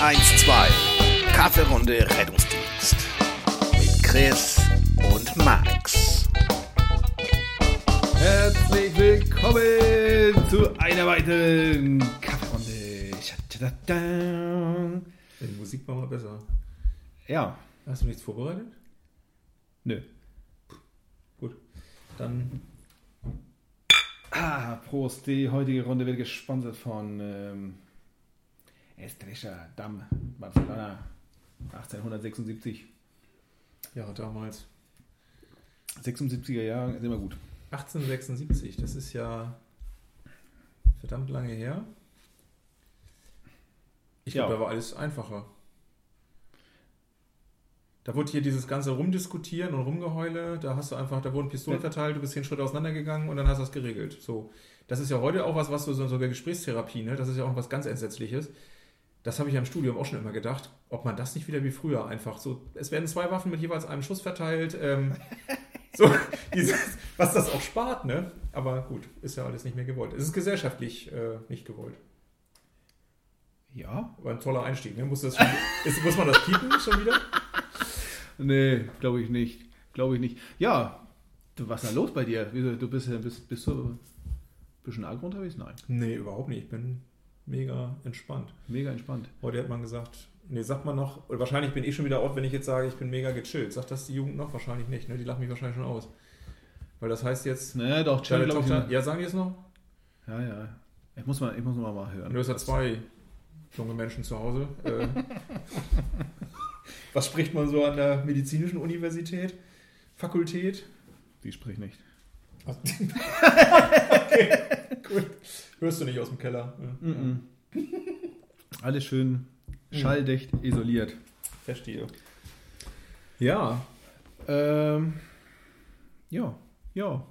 112. Kaffeerunde Rettungsdienst. Mit Chris und Max. Herzlich willkommen zu einer weiteren Kaffeerunde. Die Musik war mal besser. Ja, Hast du nichts vorbereitet? nö. Gut. Dann Ah, Prost. Die heutige Runde wird gesponsert von ähm, Estrecha Damm, Barcelona, 1876. ja, damals 76er Jahre ist immer gut. 1876. Das ist ja verdammt lange her. Ich Ja. glaube, da war alles einfacher. Da wurde hier dieses ganze Rumdiskutieren und Rumgeheule. Da hast du einfach, da wurden Pistolen Ja. verteilt, du bist hier einen Schritt auseinandergegangen und dann hast du das geregelt. So, das ist ja heute auch was, was du so, so bei Gesprächstherapie, ne? Das ist ja auch was ganz Entsetzliches. Das habe ich ja im Studium auch schon immer gedacht, ob man das nicht wieder wie früher einfach so. Es werden zwei Waffen mit jeweils einem Schuss verteilt. Ähm, so, dieses, was das auch spart, ne? Aber gut, ist ja alles nicht mehr gewollt. Es ist gesellschaftlich äh, nicht gewollt. Ja? War ein toller Einstieg, ne? Muss, das schon, ist, muss man das piepen schon wieder? Nee, glaube ich nicht. Glaube ich nicht. Ja, du, was ist da los bei dir? Du bist, ja- bist, bist du ein bisschen agro unterwegs? Nein. Nee, überhaupt nicht. Ich bin mega entspannt. Mega entspannt. Heute hat man gesagt, nee, sagt man noch, oder wahrscheinlich bin ich schon wieder out, wenn ich jetzt sage, ich bin mega gechillt. Sagt das die Jugend noch? Wahrscheinlich nicht, ne? Die lachen mich wahrscheinlich schon aus. Weil das heißt jetzt, Naja, doch, chill, deine glaub ich, immer. ja, sagen die es noch? Ja, ja. Ich muss mal, ich muss mal, mal hören. Du hast ja zwei junge Menschen zu Hause. Äh, was spricht man so an der medizinischen Universität? Fakultät? Die spricht nicht. okay, gut. Hörst du nicht aus dem Keller. Ja. Mhm. Alles schön schalldicht isoliert. Verstehe. Ja, Ähm, ja, ja.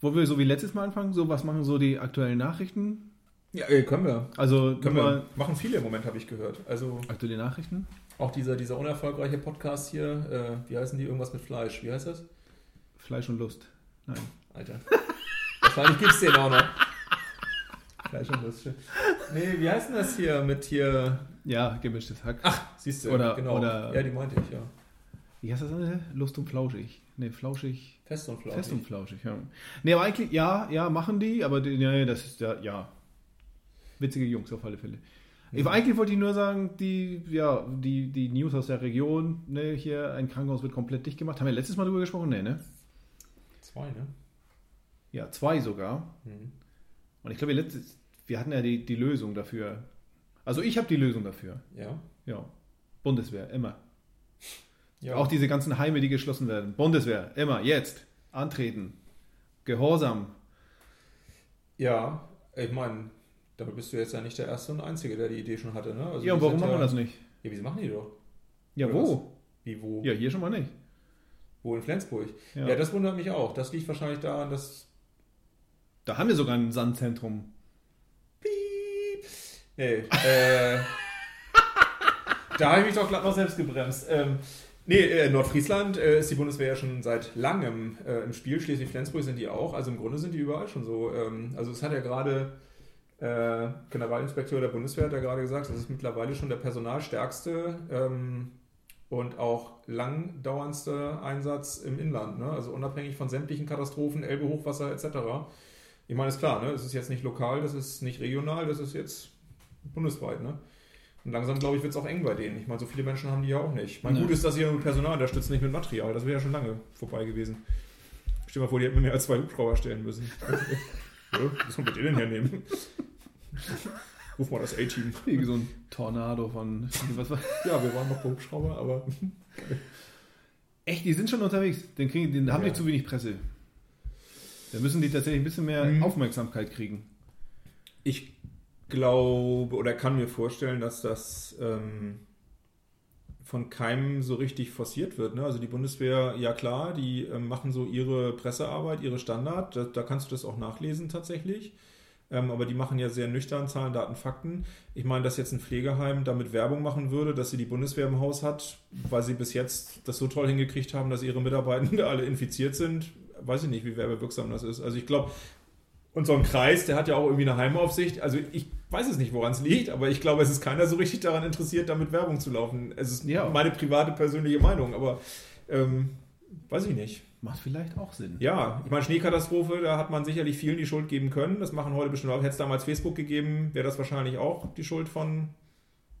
Wollen wir so wie letztes Mal anfangen? So, was machen so die aktuellen Nachrichten? ja äh, können wir. Also, Können wir. Machen viele im Moment, habe ich gehört. Also aktuelle Nachrichten? auch dieser, dieser unerfolgreiche Podcast hier, äh, wie heißen die? Irgendwas mit Fleisch. Wie heißt das? Fleisch und Lust. Nein. Alter. Wahrscheinlich gibt es den auch noch. Fleisch und Lust. Nee, wie heißt denn das hier mit hier? Ja, gemischtes Hack. Ach, siehst du, Oder- genau. oder- ja, die meinte ich, ja. Wie heißt das andere? Lust und flauschig. Nee, flauschig. Fest und flauschig. Fest und flauschig, ja. Nee, aber eigentlich, ja, ja, machen die, aber die, nee, das ist ja, ja. Witzige Jungs auf alle Fälle. Ich, eigentlich wollte ich nur sagen, die, ja, die, die News aus der Region, ne, hier, ein Krankenhaus wird komplett dicht gemacht. Haben wir letztes Mal drüber gesprochen? Nee, ne? Zwei, ne? Ja, zwei sogar. Hm. Und ich glaube, wir letztes, wir hatten ja die, die Lösung dafür. Also ich habe die Lösung dafür. Ja. Ja. Bundeswehr, immer. ja. Auch diese ganzen Heime, die geschlossen werden. Bundeswehr, immer, jetzt. Antreten. Gehorsam. Ja, ich meine, damit bist du jetzt ja nicht der Erste und Einzige, der die Idee schon hatte, ne? Also ja, und warum machen wir ja, das nicht? Ja, wieso machen die doch? Ja, Oder wo? Wie, wo? Ja, hier schon mal nicht. Wo in Flensburg? Ja. Ja. das wundert mich auch. Das liegt wahrscheinlich daran, dass. Da haben wir sogar ein Sandzentrum. Piep. Nee, äh. da habe ich mich doch glatt noch selbst gebremst. Ähm, nee, äh, Nordfriesland äh, ist die Bundeswehr ja schon seit langem äh, im Spiel. Schleswig-Flensburg sind die auch. Also im Grunde sind die überall schon so. Ähm, also es hat ja gerade. Äh, Generalinspekteur der Bundeswehr hat ja gerade gesagt, das ist mittlerweile schon der personalstärkste ähm, und auch langdauerndste Einsatz im Inland. Ne? Also unabhängig von sämtlichen Katastrophen, Elbe, Hochwasser etc. Ich meine, ist klar, ne? es ist jetzt nicht lokal, das ist nicht regional, das ist jetzt bundesweit. Ne? Und langsam, glaube ich, wird es auch eng bei denen. Ich meine, so viele Menschen haben die ja auch nicht. Mein Nee. Gut ist, dass sie nur mit Personal unterstützen, nicht mit Material. Das wäre ja schon lange vorbei gewesen. Stell dir mal vor, die hätten mir mehr als zwei Hubschrauber stellen müssen. ja, was soll mit denen hernehmen? Ruf mal das A-Team. Wie so ein Tornado von. Was war? Ja, wir waren noch bei Hubschrauber, aber Echt, die sind schon unterwegs. Den, kriegen, den haben Ja. die zu wenig Presse. Da müssen die tatsächlich ein bisschen mehr Mhm. Aufmerksamkeit kriegen. ich glaube oder kann mir vorstellen, dass das ähm, von keinem so richtig forciert wird. Ne? Also die Bundeswehr, ja klar, die ähm, machen so ihre Pressearbeit, ihre Standard, da, da kannst du das auch nachlesen tatsächlich. Ähm, aber die machen ja sehr nüchtern Zahlen, Daten, Fakten. Ich meine, dass jetzt ein Pflegeheim damit Werbung machen würde, dass sie die Bundeswehr im Haus hat, weil sie bis jetzt das so toll hingekriegt haben, dass ihre Mitarbeitenden alle infiziert sind, weiß ich nicht, wie werbewirksam das ist. Also ich glaube, Und so ein Kreis, der hat ja auch irgendwie eine Heimaufsicht. Also ich weiß es nicht, woran es liegt, aber ich glaube, es ist keiner so richtig daran interessiert, damit Werbung zu laufen. Es ist Ja. meine private, persönliche Meinung, aber ähm, weiß ich nicht. Macht vielleicht auch Sinn. Ja, ich meine, Schneekatastrophe, da hat man sicherlich vielen die Schuld geben können. Das machen heute bestimmt auch. Hätte es damals Facebook gegeben, wäre das wahrscheinlich auch die Schuld von,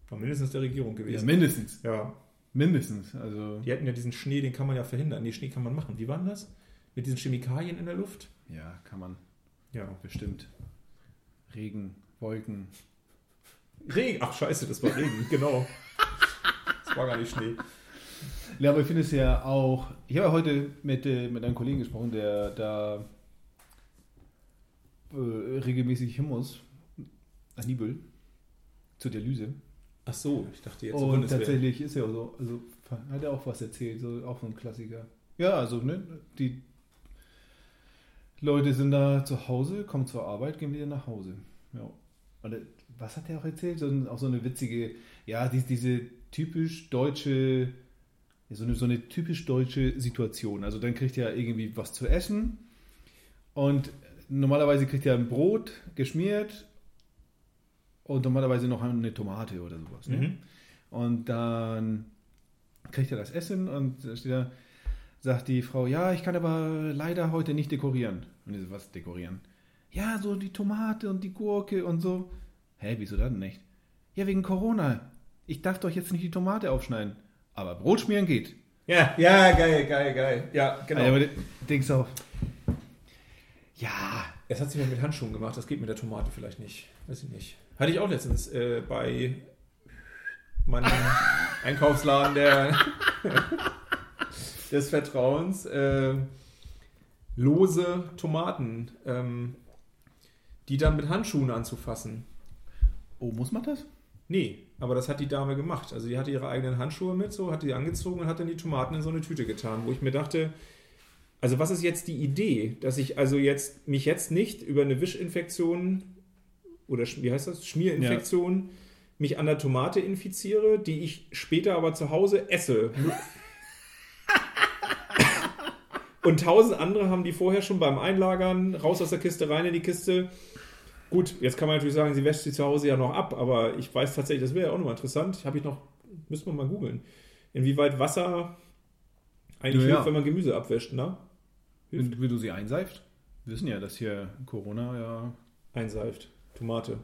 von mindestens der Regierung Ja, gewesen. mindestens. Ja, Mindestens. Also, die hätten ja diesen Schnee, den kann man ja verhindern. Die Schnee kann man machen. Wie war denn das? Mit diesen Chemikalien in der Luft? ja, kann man Ja. bestimmt. Regen, Wolken. Regen. Ach, scheiße, das war Regen, genau. Das war gar nicht Schnee. Ja, aber ich finde es ja auch. Ich habe ja heute mit, äh, mit einem Kollegen gesprochen, der da äh, regelmäßig hin muss. Nach Nibel. Zur Dialyse. Ach so, ich dachte jetzt Und Bundeswehr. tatsächlich ist er auch so. Also hat er auch was erzählt, so auch so ein Klassiker. Ja, also, ne, die Leute sind da zu Hause, kommen zur Arbeit, gehen wieder nach Hause. Ja. Und äh, was hat er auch erzählt? So, auch so eine witzige, ja, die, diese typisch deutsche, so eine, so eine typisch deutsche Situation. Also dann kriegt er irgendwie was zu essen und normalerweise kriegt er ein Brot geschmiert und normalerweise noch eine Tomate oder sowas. Ne? Mhm. Und dann kriegt er das Essen und da steht da, sagt die Frau, ja, ich kann aber leider heute nicht dekorieren. Und ich so, was dekorieren? Ja, so die Tomate und die Gurke und so. Hä, wieso dann nicht? Ja, wegen Corona. Ich darf doch jetzt nicht die Tomate aufschneiden. Aber Brot schmieren geht. Ja, ja, geil, geil, geil. Ja, genau. Aber du denkst auch, ja, Es hat sich mal mit Handschuhen gemacht, das geht mit der Tomate vielleicht nicht. Weiß ich nicht. Hatte ich auch letztens äh, bei meinem Einkaufsladen der, des Vertrauens äh, lose Tomaten, ähm, die dann mit Handschuhen anzufassen. oh, muss man das? Nee, aber das hat die Dame gemacht. Also die hatte ihre eigenen Handschuhe mit, so hat die angezogen und hat dann die Tomaten in so eine Tüte getan, wo ich mir dachte, also was ist jetzt die Idee, dass ich also jetzt mich jetzt nicht über eine Wischinfektion oder wie heißt das Schmierinfektion mich an der Tomate infiziere, die ich später aber zu Hause esse. Und tausend andere haben die vorher schon beim Einlagern raus aus der Kiste rein in die Kiste. Gut, jetzt kann man natürlich sagen, sie wäscht sie zu Hause ja noch ab, aber ich weiß tatsächlich, das wäre ja auch nochmal interessant. Habe ich noch, müssen wir mal googeln, inwieweit Wasser eigentlich Ja, ja. hilft, wenn man Gemüse abwäscht, ne? Hilft. Wenn, wenn du sie einseift? Wir wissen ja, dass hier Corona ja Einseift, Tomate.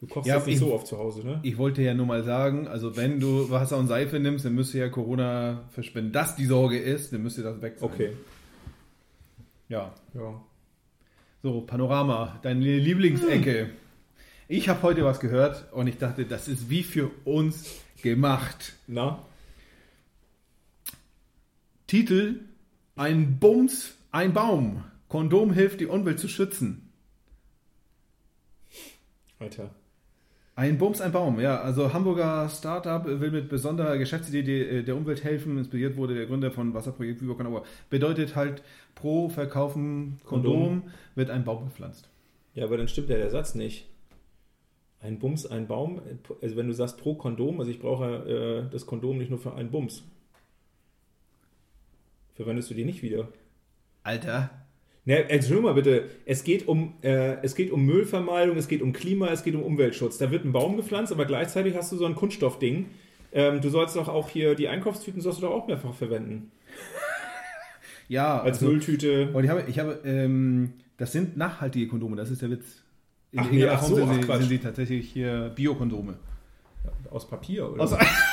Du kochst Ja, jetzt nicht ich- so oft zu Hause, ne? Ich wollte ja nur mal sagen, also wenn du Wasser und Seife nimmst, dann müsste ja Corona verschwinden. Wenn das die Sorge ist, dann müsste das weg sein. Okay, Ja. ja. So, Panorama, deine Lieblingsecke. Ich habe heute was gehört und ich dachte, das ist wie für uns gemacht. Na? Titel: Ein Bums, ein Baum. Kondom hilft, die Umwelt zu schützen. Alter. Ein Bums, ein Baum, ja. Also Hamburger Startup will mit besonderer Geschäftsidee äh, der Umwelt helfen. Inspiriert wurde der Gründer von Wasserprojekt Vivo Conauer. Bedeutet halt, pro Verkaufen Kondom, Kondom. wird ein Baum gepflanzt. Ja, aber dann stimmt ja der Satz nicht. Ein Bums, ein Baum. Also wenn du sagst pro Kondom, also ich brauche äh, das Kondom nicht nur für einen Bums. Verwendest du die nicht wieder? Alter. Ne, Entschuldigung mal bitte, es geht, um, äh, es geht um Müllvermeidung, es geht um Klima, es geht um Umweltschutz. Da wird ein Baum gepflanzt, aber gleichzeitig hast du so ein Kunststoffding. Ähm, du sollst doch auch hier die Einkaufstüten sollst du doch auch mehrfach verwenden. Ja, Als also, Mülltüte. Und ich habe, ich habe, ähm, das sind nachhaltige Kondome, das ist der Witz. In Ach, nee, ach so, sind, ach, sie, sind sie tatsächlich hier Biokondome. Aus Papier, oder? Aus-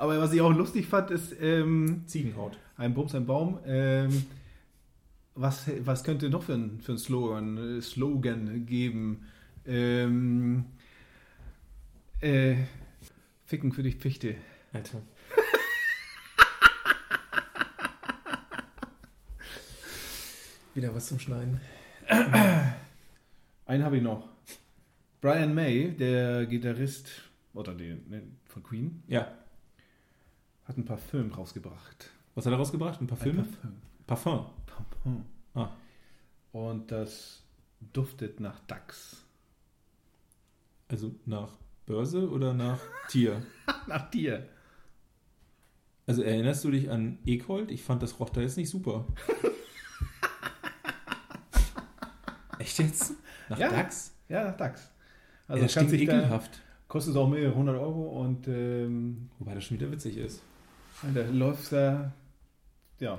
Aber was ich auch lustig fand, ist ähm, Ziegenhaut. ein Bums, ein Baum. Ähm, was, was könnte noch für ein, für ein Slogan, äh, Slogan geben? Ähm, äh, Ficken für die Fichte. Alter. Wieder was zum Schneiden. Einen habe ich noch. Brian May, der Gitarrist oder der, ne, von Queen, Ja. Hat ein Parfüm rausgebracht. Was hat er rausgebracht? Ein Parfüm? Ein Parfüm. Parfum. Parfüm. Ah. Und das duftet nach Dachs. Also nach Börse oder nach Tier? Nach dir. Also erinnerst du dich an Ekold? Ich fand, das roch da jetzt nicht super. Echt jetzt? Nach Ja. DAX? Ja, nach DAX. Also Also das stinkt sich da, ekelhaft. kostet auch mehrere hundert Euro und ähm, Wobei das schon wieder witzig ist. Da läuft da, ja,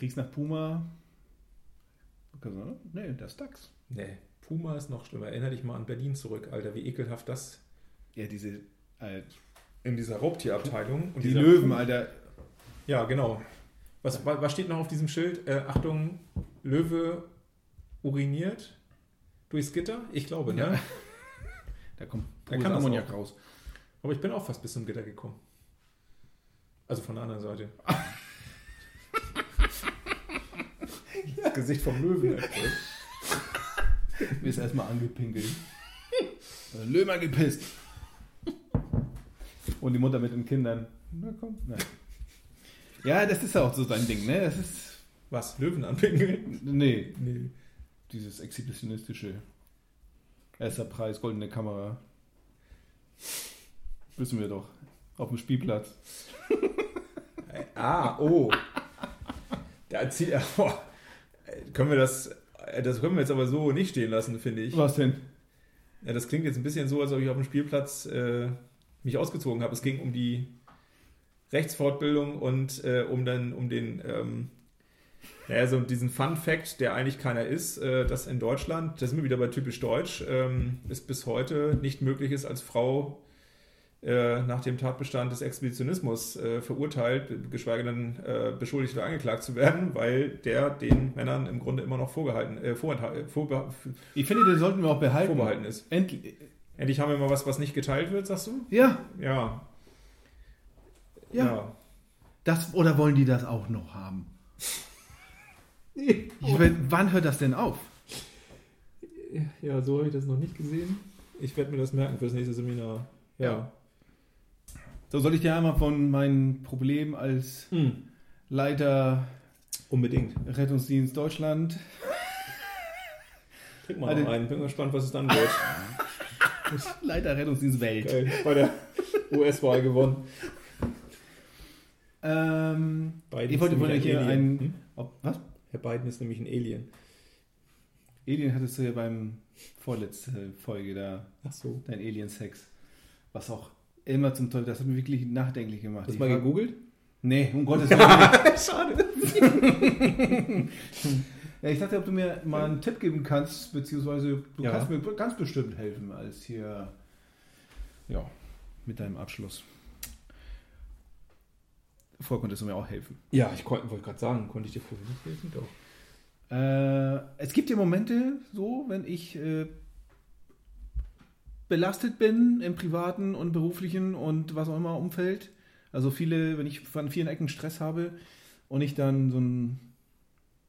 riechst nach Puma. Nee, das ist DAX. Nee, Puma ist noch schlimmer. Erinner dich mal an Berlin zurück, Alter, wie ekelhaft das Ja, diese, äh, in dieser Raubtierabteilung. Und die Löwen, Puma- Alter. Ja, genau. Was, wa- was steht noch auf diesem Schild? Äh, Achtung, Löwe uriniert durchs Gitter? Ich glaube, ne? Ja. Da kommt Da kann Ammoniak raus. Aber ich bin auch fast bis zum Gitter gekommen. Also von der anderen Seite. Das Gesicht vom Löwen. Mir ist erstmal angepinkelt. Äh, Löwen gepisst. Und die Mutter mit den Kindern. Na komm. Na. Ja, das ist ja auch so sein Ding, ne? Das ist. Was? Löwen anpingeln? Nee, Nee. dieses exhibitionistische. Erster Preis, goldene Kamera. Wissen wir doch. Auf dem Spielplatz. Ah, oh. Da zieht er. Boah. Können wir das. Das können wir jetzt aber so nicht stehen lassen, finde ich. Was denn? Ja, das klingt jetzt ein bisschen so, als ob ich auf dem Spielplatz äh, mich ausgezogen habe. Es ging um die Rechtsfortbildung und äh, um dann um den ähm, naja, so diesen Fun Fact, der eigentlich keiner ist, äh, dass in Deutschland, das sind wir wieder bei typisch Deutsch, ähm, es bis heute nicht möglich ist, als Frau äh, nach dem Tatbestand des Expeditionismus äh, verurteilt, geschweige denn äh, beschuldigt oder angeklagt zu werden, weil der den Männern im Grunde immer noch vorgehalten, äh, vorenthalten, vorbe Ich finde, den sollten wir auch behalten. vorbehalten ist. Endlich. Endlich haben wir mal was, was nicht geteilt wird, sagst du? Ja, Ja. ja. Das, oder wollen die das auch noch haben? Ich will, wann hört das denn auf? Ja, so habe ich das noch nicht gesehen. Ich werde mir das merken fürs nächste Seminar. Ja. So soll ich dir einmal von meinem Problem als Hm. Leiter Unbedingt. Rettungsdienst Deutschland. Trink mal Also- noch einen. Bin gespannt, was es dann wird. Leiter Rettungsdienst Welt. Geil. Bei der US-Wahl gewonnen. Ähm, Biden ich wollte ist von hier ein einen. Hm? Ob, was? Herr Biden ist nämlich ein Alien. Alien hattest du ja beim vorletzten Folge da, Ach so. dein Alien-Sex. Was auch immer zum Teufel, das hat mich wirklich nachdenklich gemacht. Hast du mal war- gegoogelt? Nee, um Gottes Willen. Schade. ja, ich dachte, ob du mir mal einen Tipp geben kannst, beziehungsweise du Ja. kannst mir ganz bestimmt helfen, als hier, ja, mit deinem Abschluss. Vorher konntest du mir auch helfen. Ja, ich wollte gerade sagen, konnte ich dir vorher nicht helfen? Doch. Äh, es gibt ja Momente, so, wenn ich äh, belastet bin im privaten und beruflichen und was auch immer Umfeld. Also viele, wenn ich von vielen Ecken Stress habe und ich dann so ein,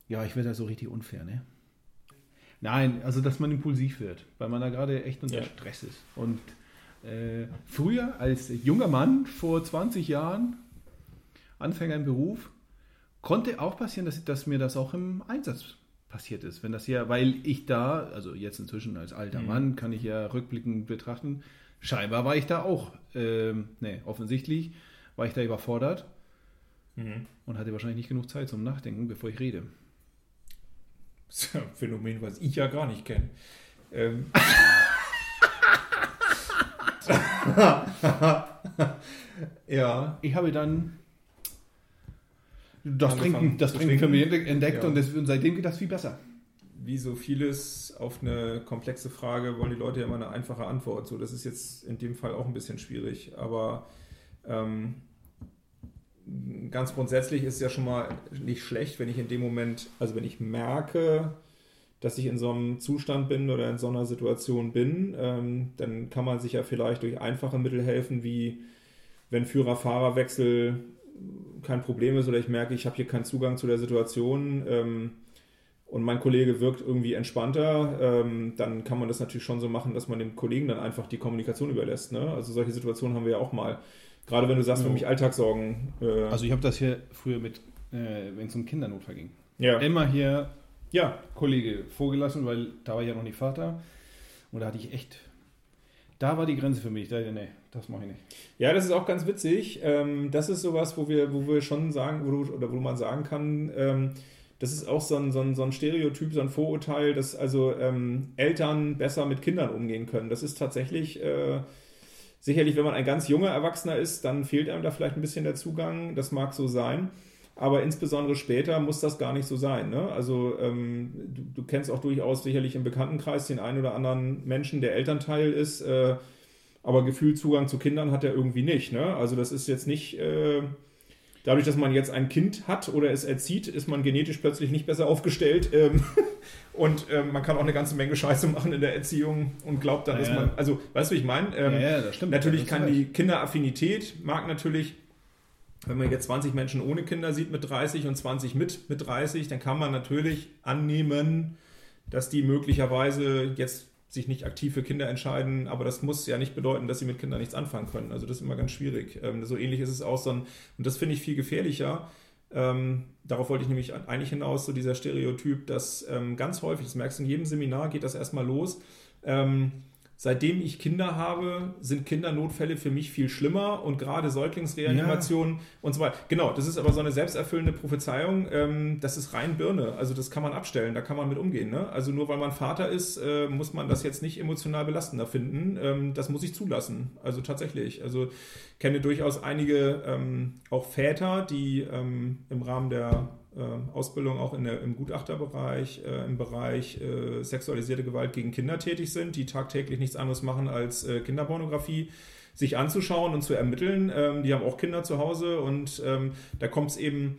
ja, ich werde da so richtig unfair, ne? Nein, also dass man impulsiv wird, weil man da gerade echt unter Ja. Stress ist. Und äh, früher als junger Mann vor 20 Jahren, Anfänger im Beruf, konnte auch passieren, dass, dass mir das auch im Einsatz passiert ist. Wenn das ja, weil ich da, also jetzt inzwischen als alter Mhm. Mann, kann ich ja rückblickend betrachten, scheinbar war ich da auch, ähm, ne, offensichtlich war ich da überfordert Mhm. und hatte wahrscheinlich nicht genug Zeit zum Nachdenken, bevor ich rede. Das ist ja ein Phänomen, was ich ja gar nicht kenne. Ähm. ja. Ich habe dann das Trinken, das Trinken für mich entdeckt Ja. und, das, und seitdem geht das viel besser. Wie so vieles auf eine komplexe Frage wollen die Leute ja immer eine einfache Antwort. So, das ist jetzt in dem Fall auch ein bisschen schwierig. Aber ähm, ganz grundsätzlich ist es ja schon mal nicht schlecht, wenn ich in dem Moment, also wenn ich merke, dass ich in so einem Zustand bin oder in so einer Situation bin, ähm, dann kann man sich ja vielleicht durch einfache Mittel helfen, wie wenn Führer-Fahrer-Wechsel kein Problem ist oder ich merke, ich habe hier keinen Zugang zu der Situation ähm, und mein Kollege wirkt irgendwie entspannter, ähm, dann kann man das natürlich schon so machen, dass man dem Kollegen dann einfach die Kommunikation überlässt. Ne? Also solche Situationen haben wir ja auch mal. Gerade wenn du sagst, für mich Alltagssorgen. Äh, Also ich habe das hier früher mit, äh, wenn es um Kindernotfall ging. ja. Immer hier ja, Kollege vorgelassen, weil da war ich ja noch nicht Vater. Und da hatte ich echt, da war die Grenze für mich. Da, nee, das mache ich nicht. Ja, das ist auch ganz witzig. Ähm, das ist sowas, wo wir, wo wir schon sagen, wo du, oder wo man sagen kann, ähm, das ist auch so ein, so ein, so ein Stereotyp, so ein Vorurteil, dass also ähm, Eltern besser mit Kindern umgehen können. Das ist tatsächlich äh, sicherlich, wenn man ein ganz junger Erwachsener ist, dann fehlt einem da vielleicht ein bisschen der Zugang. Das mag so sein. Aber insbesondere später muss das gar nicht so sein. Ne? Also ähm, du, du, kennst auch durchaus sicherlich im Bekanntenkreis den einen oder anderen Menschen, der Elternteil ist, äh, aber gefühlt Zugang zu Kindern hat er irgendwie nicht. Ne? Also das ist jetzt nicht äh, dadurch, dass man jetzt ein Kind hat oder es erzieht, ist man genetisch plötzlich nicht besser aufgestellt. Ähm, und ähm, man kann auch eine ganze Menge Scheiße machen in der Erziehung und glaubt dann, ja, dass man, also weißt du, wie ich meine? Ähm, ja, ja, das stimmt. Natürlich das kann die Kinderaffinität, mag natürlich, wenn man jetzt 20 Menschen ohne Kinder sieht mit 30 und 20 mit mit 30, dann kann man natürlich annehmen, dass die möglicherweise jetzt sich nicht aktiv für Kinder entscheiden, aber das muss ja nicht bedeuten, dass sie mit Kindern nichts anfangen können. Also das ist immer ganz schwierig. Ähm, so ähnlich ist es auch so ein, und das finde ich viel gefährlicher. Ähm, darauf wollte ich nämlich eigentlich hinaus, so dieser Stereotyp, dass ähm, ganz häufig, das merkst du in jedem Seminar, geht das erstmal los. Ähm, Seitdem ich Kinder habe, sind Kindernotfälle für mich viel schlimmer und gerade Säuglingsreanimationen ja. und so weiter. Genau, das ist aber so eine selbsterfüllende Prophezeiung. Ähm, das ist rein Birne. Also das kann man abstellen, da kann man mit umgehen. Ne? Also nur weil man Vater ist, äh, muss man das jetzt nicht emotional belastender finden. Ähm, das muss ich zulassen. Also tatsächlich. Also kenne durchaus einige ähm, auch Väter, die ähm, im Rahmen der Ausbildung auch in der, im Gutachterbereich, äh, im Bereich äh, sexualisierte Gewalt gegen Kinder tätig sind, die tagtäglich nichts anderes machen als äh, Kinderpornografie sich anzuschauen und zu ermitteln. Ähm, die haben auch Kinder zu Hause und ähm, da kommt es eben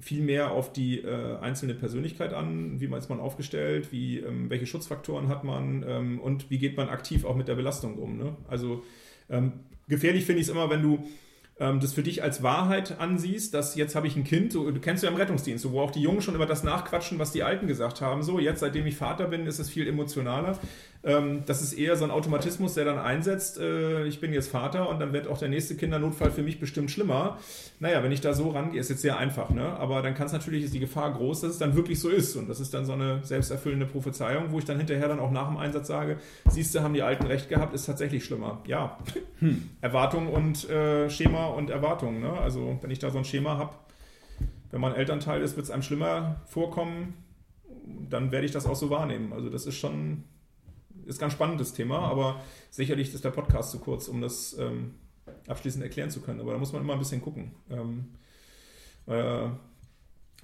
viel mehr auf die äh, einzelne Persönlichkeit an, wie man ist man aufgestellt, wie, ähm, welche Schutzfaktoren hat man ähm, und wie geht man aktiv auch mit der Belastung um. Ne? Also ähm, gefährlich finde ich es immer, wenn du ähm, das für dich als Wahrheit ansiehst, dass jetzt habe ich ein Kind, so, du kennst ja im Rettungsdienst, so, wo auch die Jungen schon immer das nachquatschen, was die Alten gesagt haben. So, jetzt, seitdem ich Vater bin, ist es viel emotionaler. Ähm, das ist eher so ein Automatismus, der dann einsetzt, äh, ich bin jetzt Vater und dann wird auch der nächste Kindernotfall für mich bestimmt schlimmer. Naja, wenn ich da so rangehe, ist jetzt sehr einfach, ne? Aber dann kann es natürlich, ist die Gefahr groß, dass es dann wirklich so ist. Und das ist dann so eine selbsterfüllende Prophezeiung, wo ich dann hinterher dann auch nach dem Einsatz sage, siehst du, haben die Alten recht gehabt, ist tatsächlich schlimmer. Ja, hm. Erwartung und äh, Schema und Erwartung, ne? Also wenn ich da so ein Schema habe, wenn man Elternteil ist, wird es einem schlimmer vorkommen, dann werde ich das auch so wahrnehmen. Also das ist schon ist ganz spannendes Thema, aber sicherlich ist der Podcast zu kurz, um das ähm, abschließend erklären zu können. Aber da muss man immer ein bisschen gucken. Ähm, äh,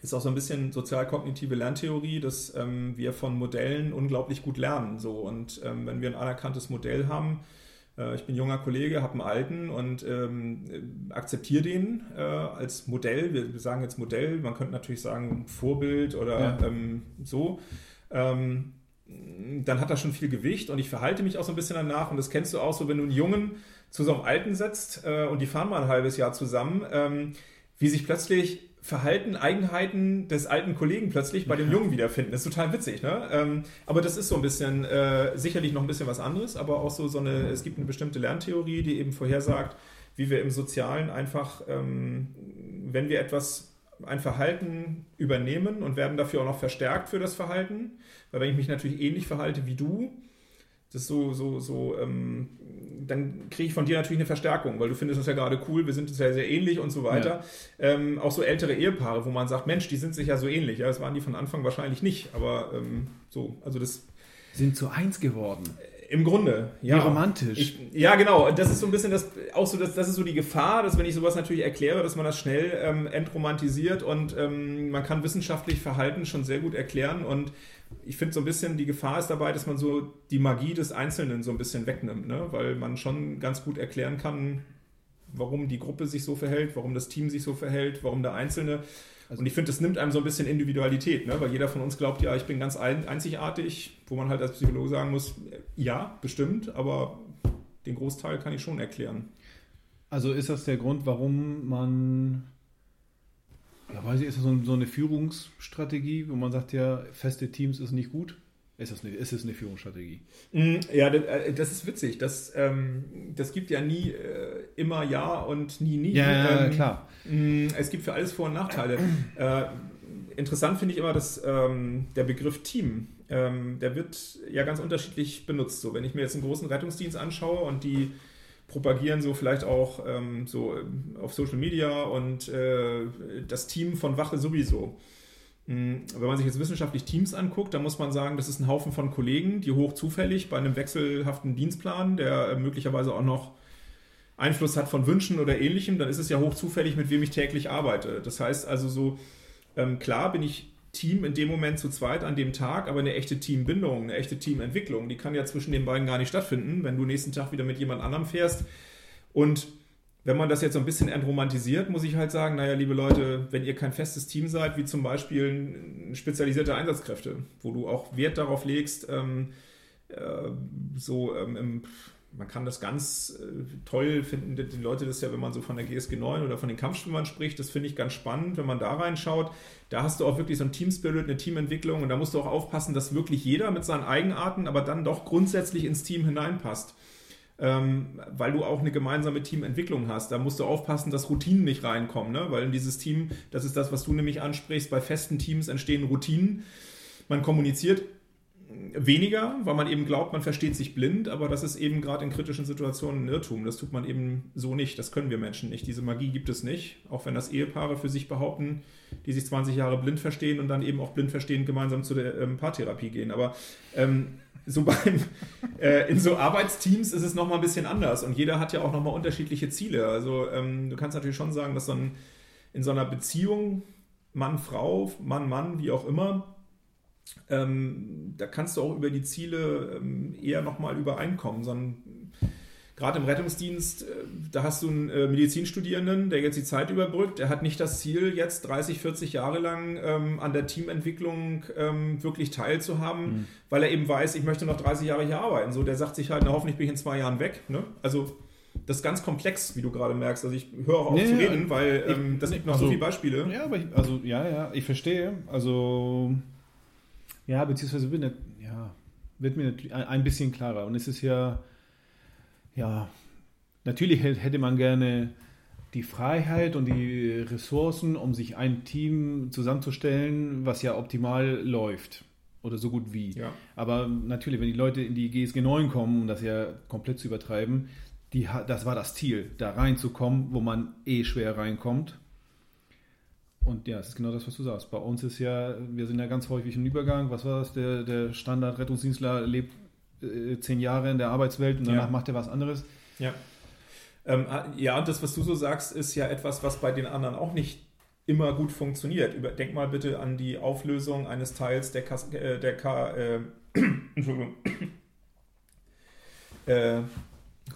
ist auch so ein bisschen sozial-kognitive Lerntheorie, dass ähm, wir von Modellen unglaublich gut lernen. So. Und ähm, wenn wir ein anerkanntes Modell haben, äh, ich bin junger Kollege, habe einen alten und ähm, akzeptiere den äh, als Modell. Wir, wir, sagen jetzt Modell, man könnte natürlich sagen Vorbild oder ja. Ähm, so. Ähm, dann hat das schon viel Gewicht und ich verhalte mich auch so ein bisschen danach und das kennst du auch so, wenn du einen Jungen zu so einem Alten setzt äh, und die fahren mal ein halbes Jahr zusammen, ähm, wie sich plötzlich Verhalten, Eigenheiten des alten Kollegen plötzlich bei dem Jungen wiederfinden. Das ist total witzig, ne? Ähm, aber das ist so ein bisschen, äh, sicherlich noch ein bisschen was anderes, aber auch so, so eine, es gibt eine bestimmte Lerntheorie, die eben vorhersagt, wie wir im Sozialen einfach, ähm, wenn wir etwas, ein Verhalten übernehmen und werden dafür auch noch verstärkt für das Verhalten, weil wenn ich mich natürlich ähnlich verhalte wie du, das ist so, so, so, ähm, dann kriege ich von dir natürlich eine Verstärkung, weil du findest das ja gerade cool, wir sind uns ja sehr ähnlich und so weiter. Ja. Ähm, auch so ältere Ehepaare, wo man sagt, Mensch, die sind sich ja so ähnlich. Ja, das waren die von Anfang wahrscheinlich nicht, aber ähm, so, also das. Sind zu eins geworden. Im Grunde, ja. Wie romantisch. Ich, ja, genau. Das ist so ein bisschen das, auch so, das, das ist so die Gefahr, dass wenn ich sowas natürlich erkläre, dass man das schnell ähm, entromantisiert und ähm, man kann wissenschaftlich Verhalten schon sehr gut erklären und ich finde so ein bisschen, die Gefahr ist dabei, dass man so die Magie des Einzelnen so ein bisschen wegnimmt, ne? weil man schon ganz gut erklären kann, warum die Gruppe sich so verhält, warum das Team sich so verhält, warum der Einzelne. Also und ich finde, das nimmt einem so ein bisschen Individualität, ne? weil jeder von uns glaubt, ja, ich bin ganz einzigartig, wo man halt als Psychologe sagen muss, ja, bestimmt, aber den Großteil kann ich schon erklären. Also ist das der Grund, warum man ja, weiß ich, ist das so, so eine Führungsstrategie, wo man sagt, ja, feste Teams ist nicht gut? Ist das eine, ist das eine Führungsstrategie? Mm, ja, äh, das ist witzig. Das, ähm, das gibt ja nie äh, immer Ja und nie nie. Ja, ähm, klar. Mm, es gibt für alles Vor- und Nachteile. äh, interessant finde ich immer, dass ähm, der Begriff Team, ähm, der wird ja ganz unterschiedlich benutzt. So, wenn ich mir jetzt einen großen Rettungsdienst anschaue und die propagieren so vielleicht auch ähm, so ähm, auf Social Media und äh, das Team von Wache sowieso. Hm, Wenn man sich jetzt wissenschaftlich Teams anguckt, dann muss man sagen, das ist ein Haufen von Kollegen, die hoch zufällig bei einem wechselhaften Dienstplan, der äh, möglicherweise auch noch Einfluss hat von Wünschen oder ähnlichem, dann ist es ja hoch zufällig, mit wem ich täglich arbeite. Das heißt also so, ähm, klar bin ich Team in dem Moment zu zweit an dem Tag, aber eine echte Teambindung, eine echte Teamentwicklung, die kann ja zwischen den beiden gar nicht stattfinden, wenn du nächsten Tag wieder mit jemand anderem fährst. Und wenn man das jetzt so ein bisschen entromantisiert, muss ich halt sagen, naja, liebe Leute, wenn ihr kein festes Team seid, wie zum Beispiel spezialisierte Einsatzkräfte, wo du auch Wert darauf legst, ähm, äh, so ähm, im, man kann das ganz äh, toll finden, die, die Leute das ja, wenn man so von der GSG 9 oder von den Kampfschwimmern spricht, das finde ich ganz spannend, wenn man da reinschaut. Da hast du auch wirklich so ein Team-Spirit, eine Teamentwicklung und da musst du auch aufpassen, dass wirklich jeder mit seinen Eigenarten, aber dann doch grundsätzlich ins Team hineinpasst ähm, weil du auch eine gemeinsame Teamentwicklung hast. Da musst du aufpassen, dass Routinen nicht reinkommen, ne? weil in dieses Team, das ist das, was du nämlich ansprichst, bei festen Teams entstehen Routinen. Man kommuniziert weniger, weil man eben glaubt, man versteht sich blind, aber das ist eben gerade in kritischen Situationen ein Irrtum. Das tut man eben so nicht. Das können wir Menschen nicht. Diese Magie gibt es nicht. Auch wenn das Ehepaare für sich behaupten, die sich 20 Jahre blind verstehen und dann eben auch blind verstehen gemeinsam zu der ähm, Paartherapie gehen. Aber ähm, so beim, äh, in so Arbeitsteams ist es nochmal ein bisschen anders und jeder hat ja auch nochmal unterschiedliche Ziele. Also ähm, du kannst natürlich schon sagen, dass so ein, in so einer Beziehung Mann, Frau, Mann, Mann, wie auch immer, ähm, da kannst du auch über die Ziele ähm, eher nochmal übereinkommen. Sondern gerade im Rettungsdienst, äh, da hast du einen äh, Medizinstudierenden, der jetzt die Zeit überbrückt. Der hat nicht das Ziel, jetzt 30, 40 Jahre lang ähm, an der Teamentwicklung ähm, wirklich teilzuhaben, Mhm. weil er eben weiß, ich möchte noch 30 Jahre hier arbeiten. So, der sagt sich halt, na hoffentlich bin ich in zwei Jahren weg. Ne? Also das ist ganz komplex, wie du gerade merkst. Also ich höre auch auf Nee, zu reden, weil ich- ähm, das gibt noch also- so viele Beispiele. Ja, aber ich, also, ja, ja, ich verstehe. Also, ja, beziehungsweise wird, nicht, ja, wird mir natürlich ein, bisschen klarer. Und es ist ja, ja, natürlich hätte man gerne die Freiheit und die Ressourcen, um sich ein Team zusammenzustellen, was ja optimal läuft. Oder so gut wie. Ja. Aber natürlich, wenn die Leute in die GSG 9 kommen, um das ja komplett zu übertreiben, die, das war das Ziel, da reinzukommen, wo man eh schwer reinkommt. Und ja, es ist genau das, was du sagst. Bei uns ist ja, wir sind ja ganz häufig im Übergang. Was war das? Der, der Standard-Rettungsdienstler lebt äh, zehn Jahre in der Arbeitswelt und danach Ja. macht er was anderes. Ja. Ähm, ja, und das, was du so sagst, ist ja etwas, was bei den anderen auch nicht immer gut funktioniert. Über, denk mal bitte an die Auflösung eines Teils der, Kas äh, der K. Äh, Entschuldigung.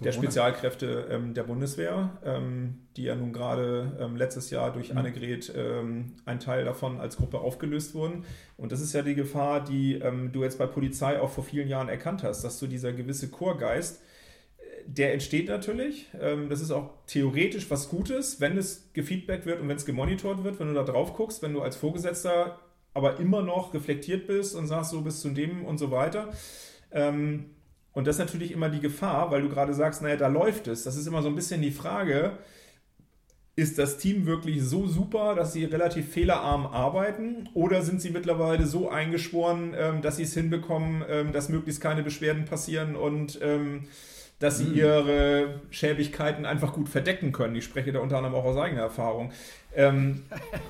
Äh, der Corona. Spezialkräfte ähm, der Bundeswehr, ähm, die ja nun gerade ähm, letztes Jahr durch Mhm. Annegret ähm, ein Teil davon als Gruppe aufgelöst wurden. Und das ist ja die Gefahr, die ähm, du jetzt bei Polizei auch vor vielen Jahren erkannt hast, dass so dieser gewisse Chorgeist, der entsteht natürlich. Ähm, das ist auch theoretisch was Gutes, wenn es gefeedbackt wird und wenn es gemonitort wird, wenn du da drauf guckst, wenn du als Vorgesetzter aber immer noch reflektiert bist und sagst, so bis zu dem und so weiter. Ähm, und das ist natürlich immer die Gefahr, weil du gerade sagst, naja, da läuft es. Das ist immer so ein bisschen die Frage, ist das Team wirklich so super, dass sie relativ fehlerarm arbeiten? Oder sind sie mittlerweile so eingeschworen, ähm, dass sie es hinbekommen, ähm, dass möglichst keine Beschwerden passieren und ähm, dass sie ihre Schäbigkeiten einfach gut verdecken können? Ich spreche da unter anderem auch aus eigener Erfahrung. Ähm,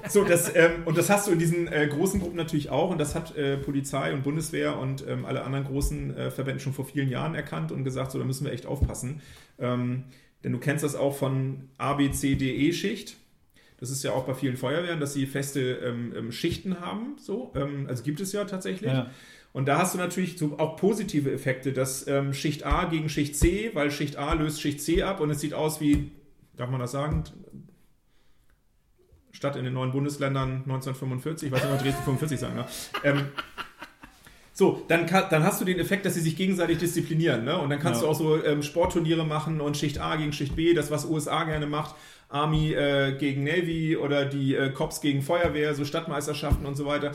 so, das, ähm, und das hast du in diesen äh, großen Gruppen natürlich auch und das hat äh, Polizei und Bundeswehr und ähm, alle anderen großen äh, Verbände schon vor vielen Jahren erkannt und gesagt, so, da müssen wir echt aufpassen. Ähm, denn du kennst das auch von A, B, C, D, E-Schicht. Das ist ja auch bei vielen Feuerwehren, dass sie feste ähm, ähm, Schichten haben. So, also gibt es ja tatsächlich. Ja. Und da hast du natürlich so auch positive Effekte, dass ähm, Schicht A gegen Schicht C, weil Schicht A löst Schicht C ab und es sieht aus wie, darf man das sagen, statt in den neuen Bundesländern 1945, ich weiß nicht, ob Dresden 45 sagen, ne? ähm, so, dann, kann, dann hast du den Effekt, dass sie sich gegenseitig disziplinieren. Ne? Und dann kannst Ja. du auch so ähm, Sportturniere machen und Schicht A gegen Schicht B, das, was USA gerne macht, Army äh, gegen Navy oder die äh, Cops gegen Feuerwehr, so Stadtmeisterschaften und so weiter.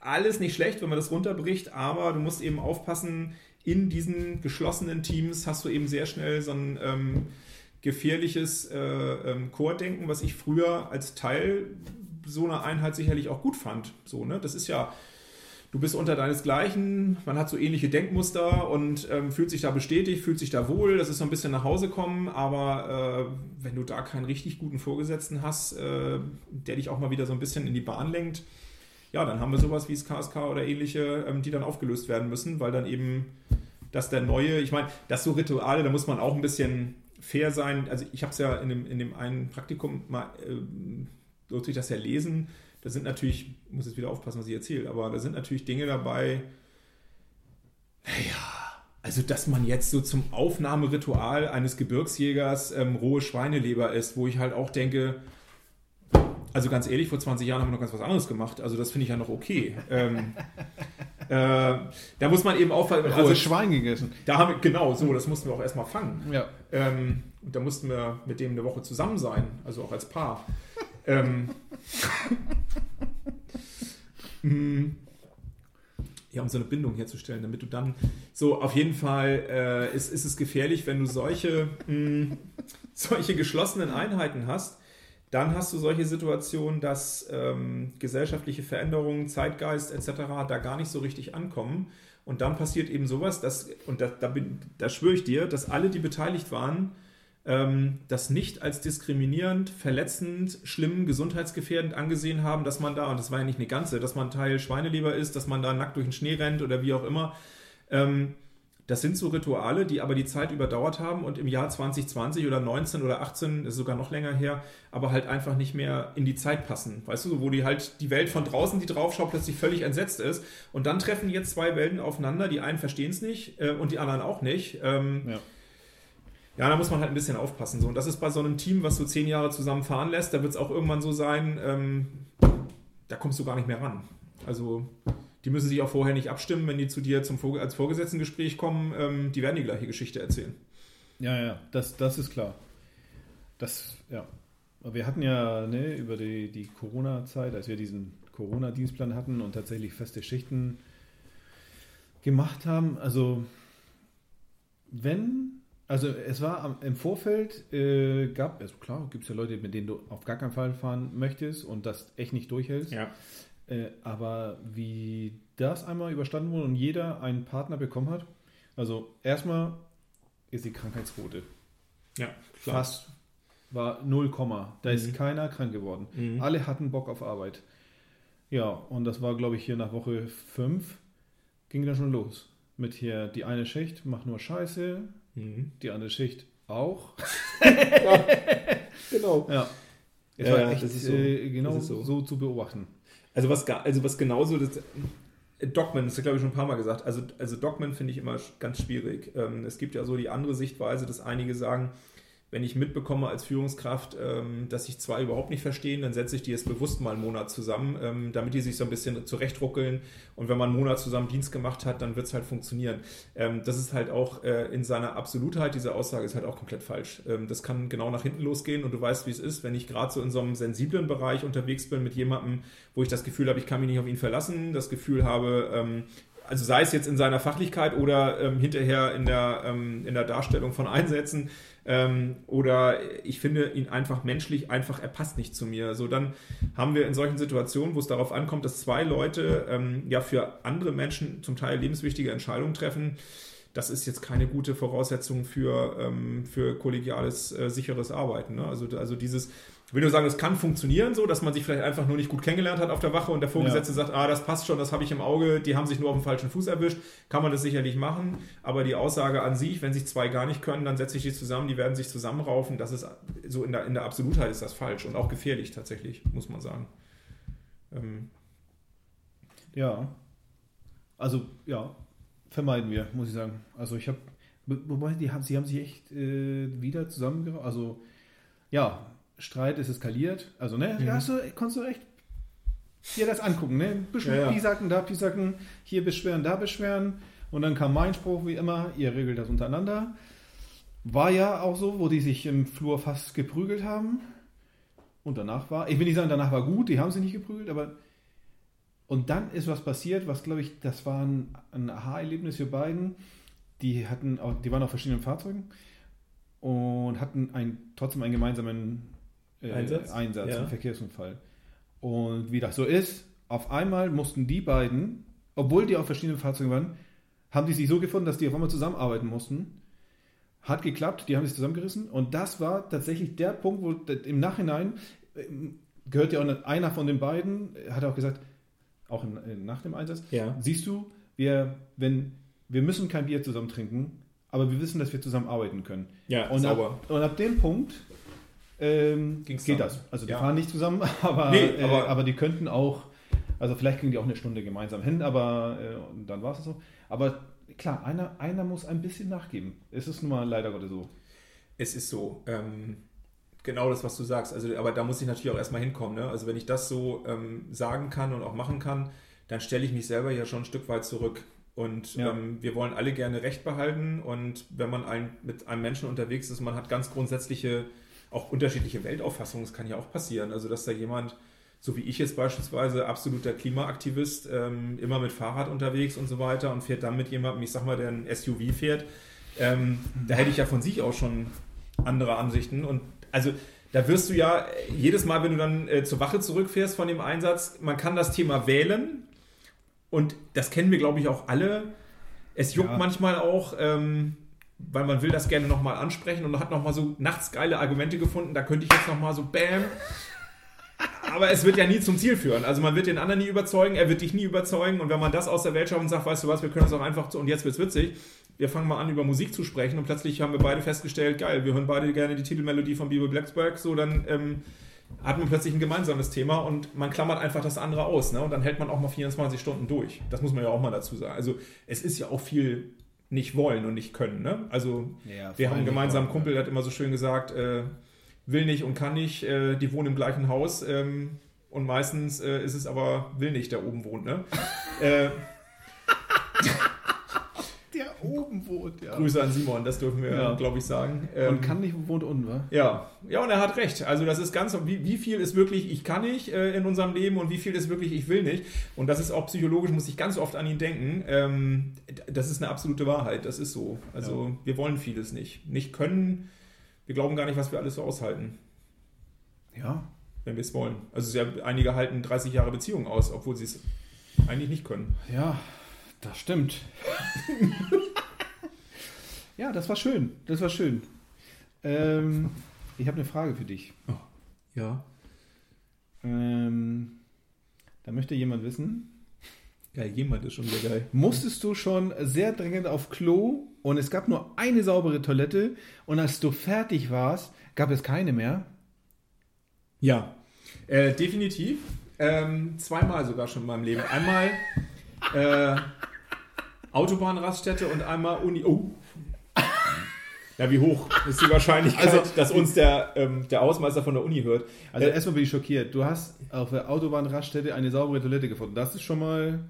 Alles nicht schlecht, wenn man das runterbricht, aber du musst eben aufpassen, in diesen geschlossenen Teams hast du eben sehr schnell so ein ähm, gefährliches äh, ähm, Chordenken, was ich früher als Teil so einer Einheit sicherlich auch gut fand. So, ne? Das ist ja, du bist unter deinesgleichen, man hat so ähnliche Denkmuster und ähm, fühlt sich da bestätigt, fühlt sich da wohl, das ist so ein bisschen nach Hause kommen, aber äh, wenn du da keinen richtig guten Vorgesetzten hast, äh, der dich auch mal wieder so ein bisschen in die Bahn lenkt, ja, dann haben wir sowas wie das KSK oder ähnliche, ähm, die dann aufgelöst werden müssen, weil dann eben das der neue, ich meine, das so Rituale, da muss man auch ein bisschen fair sein. Also ich habe es ja in dem, in dem einen Praktikum mal, äh, durfte ich das ja lesen. Da sind natürlich, ich muss jetzt wieder aufpassen, was ich erzähle, aber da sind natürlich Dinge dabei, naja, also, dass man jetzt so zum Aufnahmeritual eines Gebirgsjägers ähm, rohe Schweineleber isst, wo ich halt auch denke, also ganz ehrlich, vor 20 Jahren haben wir noch ganz was anderes gemacht. Also das finde ich ja noch okay. ähm, äh, da muss man eben auch... Also Schwein gegessen. Da haben wir, genau, so, das mussten wir auch erstmal fangen. Ja. Ähm, und da mussten wir mit dem eine Woche zusammen sein, also auch als Paar. ähm, mm ja, um so eine Bindung herzustellen, damit du dann so auf jeden Fall äh, ist, ist es gefährlich, wenn du solche, mh, hm, solche geschlossenen Einheiten hast, dann hast du solche Situationen, dass ähm, gesellschaftliche Veränderungen, Zeitgeist etc. da gar nicht so richtig ankommen. Und dann passiert eben sowas, dass, und da, da, da schwöre ich dir, dass alle, die beteiligt waren, ähm, das nicht als diskriminierend, verletzend, schlimm, gesundheitsgefährdend angesehen haben, dass man da, und das war ja nicht eine ganze, dass man Teil Schweineleber ist, dass man da nackt durch den Schnee rennt oder wie auch immer. Ähm, das sind so Rituale, die aber die Zeit überdauert haben und im Jahr 2020 oder 19 oder 18, ist sogar noch länger her, aber halt einfach nicht mehr in die Zeit passen. Weißt du, wo die halt die Welt von draußen, die draufschaut, plötzlich völlig entsetzt ist. Und dann treffen jetzt zwei Welten aufeinander, die einen verstehen es nicht äh, und die anderen auch nicht. Ähm, ja. Ja, da muss man halt ein bisschen aufpassen. So. Und das ist bei so einem Team, was so zehn Jahre zusammen fahren lässt, da wird es auch irgendwann so sein, ähm, da kommst du gar nicht mehr ran. Also die müssen sich auch vorher nicht abstimmen, wenn die zu dir zum Vor als Vorgesetztengespräch kommen, ähm, die werden die gleiche Geschichte erzählen. Ja, ja, das, das ist klar. Das, ja. Wir hatten ja ne, über die, die Corona-Zeit, als wir diesen Corona-Dienstplan hatten und tatsächlich feste Schichten gemacht haben, also wenn also es war am, im Vorfeld, äh, gab es, also klar, gibt es ja Leute, mit denen du auf gar keinen Fall fahren möchtest und das echt nicht durchhältst. Ja. Äh, aber wie das einmal überstanden wurde und jeder einen Partner bekommen hat, also erstmal ist die Krankheitsquote. Ja, klar. Fast war 0, da ist mhm. keiner krank geworden. Mhm. Alle hatten Bock auf Arbeit. Ja, und das war, glaube ich, hier nach Woche 5 ging dann schon los. Mit hier die eine Schicht macht nur Scheiße, Mhm. Die andere Schicht auch. ja, genau. Ja. Es ja, war echt so, äh, genau so. so. zu beobachten. Also was, also was genauso, das, Dogman, das glaube ich schon ein paar Mal gesagt. Also, also Dogman finde ich immer ganz schwierig. Ähm, es gibt ja so die andere Sichtweise, dass einige sagen, wenn ich mitbekomme als Führungskraft, ähm, dass sich zwei überhaupt nicht verstehen, dann setze ich die jetzt bewusst mal einen Monat zusammen, ähm, damit die sich so ein bisschen zurechtruckeln. Und wenn man einen Monat zusammen Dienst gemacht hat, dann wird es halt funktionieren. Ähm, das ist halt auch äh, in seiner Absolutheit, diese Aussage ist halt auch komplett falsch. Das kann genau nach hinten losgehen und du weißt, wie es ist, wenn ich gerade so in so einem sensiblen Bereich unterwegs bin mit jemandem, wo ich das Gefühl habe, ich kann mich nicht auf ihn verlassen, das Gefühl habe, also sei es jetzt in seiner Fachlichkeit oder ähm, hinterher in der, ähm, in der Darstellung von Einsätzen, ähm, oder ich finde ihn einfach menschlich einfach, er passt nicht zu mir. So dann haben wir in solchen Situationen, wo es darauf ankommt, dass zwei Leute ähm, ja für andere Menschen zum Teil lebenswichtige Entscheidungen treffen, das ist jetzt keine gute Voraussetzung für, ähm, für kollegiales, äh, sicheres Arbeiten. Ne? Also, also dieses, will nur sagen, es kann funktionieren so, dass man sich vielleicht einfach nur nicht gut kennengelernt hat auf der Wache und der Vorgesetzte ja. sagt, ah, das passt schon, das habe ich im Auge, die haben sich nur auf dem falschen Fuß erwischt, kann man das sicherlich machen, aber die Aussage an sich, wenn sich zwei gar nicht können, dann setze ich die zusammen, die werden sich zusammenraufen, das ist so in der, in der Absolutheit ist das falsch und auch gefährlich tatsächlich, muss man sagen. Ähm. Ja, also ja, vermeiden wir, muss ich sagen. Also ich habe, wobei die haben, sie haben sich echt äh, wieder zusammengerauft, also ja, Streit ist eskaliert. Also, ne, mhm. ja, hast du, konntest du echt dir das angucken, ne? Bisschen ja. Pisacken, da Pisacken, hier beschweren, da beschweren. Und dann kam mein Spruch, wie immer, ihr regelt das untereinander. War ja auch so, wo die sich im Flur fast geprügelt haben. Und danach war, ich will nicht sagen, danach war gut, die haben sich nicht geprügelt, aber. Und dann ist was passiert, was glaube ich, das war ein, ein Aha-Erlebnis für beiden. Die hatten, die waren auf verschiedenen Fahrzeugen und hatten ein, trotzdem einen gemeinsamen äh, Einsatz, Einsatz ja. Verkehrsunfall. Und wie das so ist, auf einmal mussten die beiden, obwohl die auf verschiedenen Fahrzeugen waren, haben die sich so gefunden, dass die auf einmal zusammenarbeiten mussten. Hat geklappt, die haben sich zusammengerissen. Und das war tatsächlich der Punkt, wo im Nachhinein äh, gehört ja auch einer von den beiden, hat auch gesagt, auch in, in, nach dem Einsatz, Ja. siehst du, wir, wenn, wir müssen kein Bier zusammen trinken, aber wir wissen, dass wir zusammen arbeiten können. Ja, Und ab, sauber. und ab dem Punkt ähm, Ging's geht das. Also die Ja. fahren nicht zusammen, aber, Nee, äh, aber- aber die könnten auch, also vielleicht kriegen die auch eine Stunde gemeinsam hin, aber äh, dann war es so. Aber klar, einer, einer muss ein bisschen nachgeben. Es ist nun mal leider Gottes so. Es ist so. Ähm, genau das, was du sagst. Also, aber da muss ich natürlich auch erstmal hinkommen. Ne? Also wenn ich das so ähm, sagen kann und auch machen kann, dann stelle ich mich selber ja schon ein Stück weit zurück. Und Ja. ähm, wir wollen alle gerne Recht behalten. Und wenn man ein, mit einem Menschen unterwegs ist, man hat ganz grundsätzliche, auch unterschiedliche Weltauffassungen. Das kann ja auch passieren. Also dass da jemand, so wie ich jetzt beispielsweise, absoluter Klimaaktivist, ähm, immer mit Fahrrad unterwegs und so weiter und fährt dann mit jemandem, ich sag mal, der ein SUV fährt, ähm, da hätte ich ja von sich aus schon andere Ansichten. Und also da wirst du ja jedes Mal, wenn du dann äh, zur Wache zurückfährst von dem Einsatz, man kann das Thema wählen. Und das kennen wir, glaube ich, auch alle. Es juckt Ja. manchmal auch, ähm, weil man will das gerne nochmal ansprechen und hat nochmal so nachts geile Argumente gefunden. Da könnte ich jetzt nochmal so Bam. Aber es wird ja nie zum Ziel führen. Also man wird den anderen nie überzeugen, er wird dich nie überzeugen. Und wenn man das aus der Welt schafft und sagt, weißt du was, wir können es auch einfach, zu, und jetzt wird's witzig, wir fangen mal an, über Musik zu sprechen und plötzlich haben wir beide festgestellt, geil, wir hören beide gerne die Titelmelodie von Bibo Blacksburg, so dann ähm, hat man plötzlich ein gemeinsames Thema und man klammert einfach das andere aus. Ne? Und dann hält man auch mal 24 Stunden durch. Das muss man ja auch mal dazu sagen. Also es ist ja auch viel nicht wollen und nicht können. Ne? Also Ja, wir haben einen gemeinsamen nicht, Kumpel, der hat immer so schön gesagt, äh, will nicht und kann nicht, äh, die wohnen im gleichen Haus ähm, und meistens äh, ist es aber will nicht, der oben wohnt. Ne? oben wohnt, ja. Grüße an Simon, das dürfen wir, Ja. glaube ich, sagen. Ähm, Und kann nicht, wohnt unten, wa? ja, ja, und er hat recht. Also das ist ganz, wie, wie viel ist wirklich ich kann nicht äh, in unserem Leben und wie viel ist wirklich ich will nicht. Und das ist auch psychologisch, muss ich ganz oft an ihn denken. Ähm, das ist eine absolute Wahrheit, das ist so. Also wir wollen vieles nicht. Nicht können, wir glauben gar nicht, was wir alles so aushalten, Ja. wenn wir es wollen. Also sehr, einige halten 30 Jahre Beziehung aus, obwohl sie es eigentlich nicht können. Ja, das stimmt. ja, das war schön. Das war schön. Ähm, ich habe eine Frage für dich. Ja. Ähm, da möchte jemand wissen, Geil, jemand ist schon wieder geil. musstest du schon sehr dringend auf Klo und es gab nur eine saubere Toilette und als du fertig warst, gab es keine mehr? Ja, äh, definitiv. Ähm, zweimal sogar schon in meinem Leben. Einmal äh, Autobahnraststätte und einmal Uni. Oh. Ja, wie hoch ist die Wahrscheinlichkeit, Also, dass uns der, ähm, der Hausmeister von der Uni hört? Also Äh, erstmal bin ich schockiert. Du hast auf der Autobahnraststätte eine saubere Toilette gefunden. Das ist schon mal...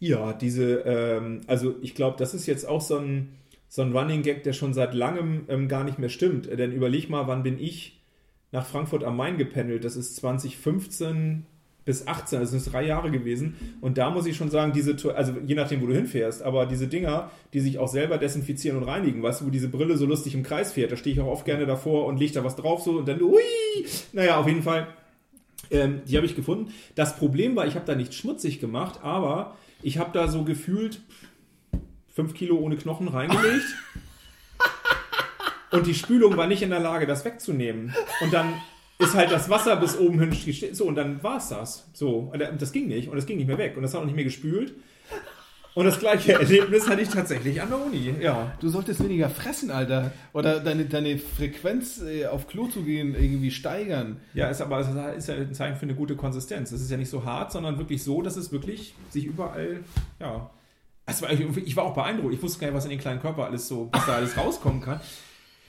Ja, diese, ähm, also ich glaube, das ist jetzt auch so ein, so ein Running Gag, der schon seit langem ähm, gar nicht mehr stimmt. Denn überleg mal, wann bin ich nach Frankfurt am Main gependelt? Das ist 2015 bis 18, das sind drei Jahre gewesen. Und da muss ich schon sagen, diese, also je nachdem, wo du hinfährst, aber diese Dinger, die sich auch selber desinfizieren und reinigen, weißt du, wo diese Brille so lustig im Kreis fährt, da stehe ich auch oft gerne davor und leg da was drauf so und dann, ui, naja, auf jeden Fall. Ähm, die habe ich gefunden. Das Problem war, ich habe da nicht schmutzig gemacht, aber ich habe da so gefühlt fünf Kilo ohne Knochen reingelegt. und die Spülung war nicht in der Lage, das wegzunehmen. Und dann ist halt das Wasser bis oben hin so und dann war es das. So, und das ging nicht und das ging nicht mehr weg und das hat auch nicht mehr gespült. Und das gleiche Erlebnis hatte ich tatsächlich an der Uni. Ja. Du solltest weniger fressen, Alter. Oder deine, deine Frequenz äh, auf Klo zu gehen irgendwie steigern. Ja, ist aber es ist ja ein Zeichen für eine gute Konsistenz. Es ist ja nicht so hart, sondern wirklich so, dass es wirklich sich überall, ja. War, ich, ich war auch beeindruckt. Ich wusste gar nicht, was in den kleinen Körper alles so, was da alles rauskommen kann.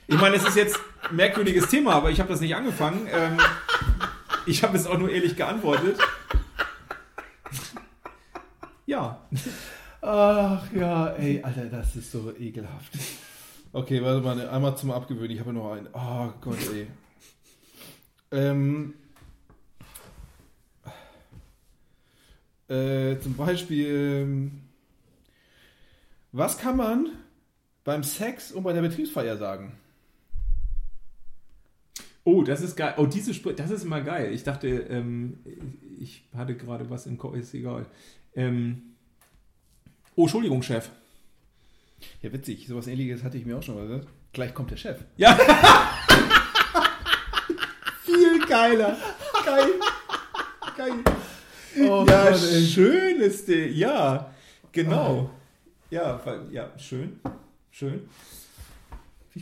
Ich meine, es ist jetzt ein merkwürdiges Thema, aber ich habe das nicht angefangen. Ähm, ich habe es auch nur ehrlich geantwortet. Ja. Ach ja, ey, Alter, das ist so ekelhaft. Okay, warte mal, einmal zum Abgewöhnen. Ich habe noch einen. Oh Gott, ey. Ähm, äh, zum Beispiel, ähm, was kann man beim Sex und bei der Betriebsfeier sagen? Oh, das ist geil. Oh, diese Spur, das ist immer geil. Ich dachte, ähm, ich hatte gerade was im Kopf, ist egal. Ähm, oh, Entschuldigung, Chef. Ja, witzig, sowas ähnliches hatte ich mir auch schon mal gesagt. Gleich kommt der Chef. Ja. Viel geiler. Geil. Geil. Oh ja, Gott, schön ist der. Ja, genau. Ja, weil, ja, schön. Schön.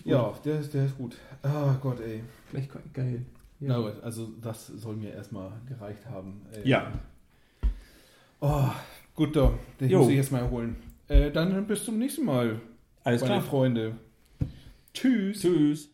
Ja, der ist, der ist gut. Ah Gott, ey. Gleich geil. Na gut, also das soll mir erstmal gereicht haben. Äh, Ja. Oh, gut, doch. Den Jo. muss ich jetzt mal erholen. Äh, dann bis zum nächsten Mal, Alles meine klar. Freunde. Tschüss. Tschüss.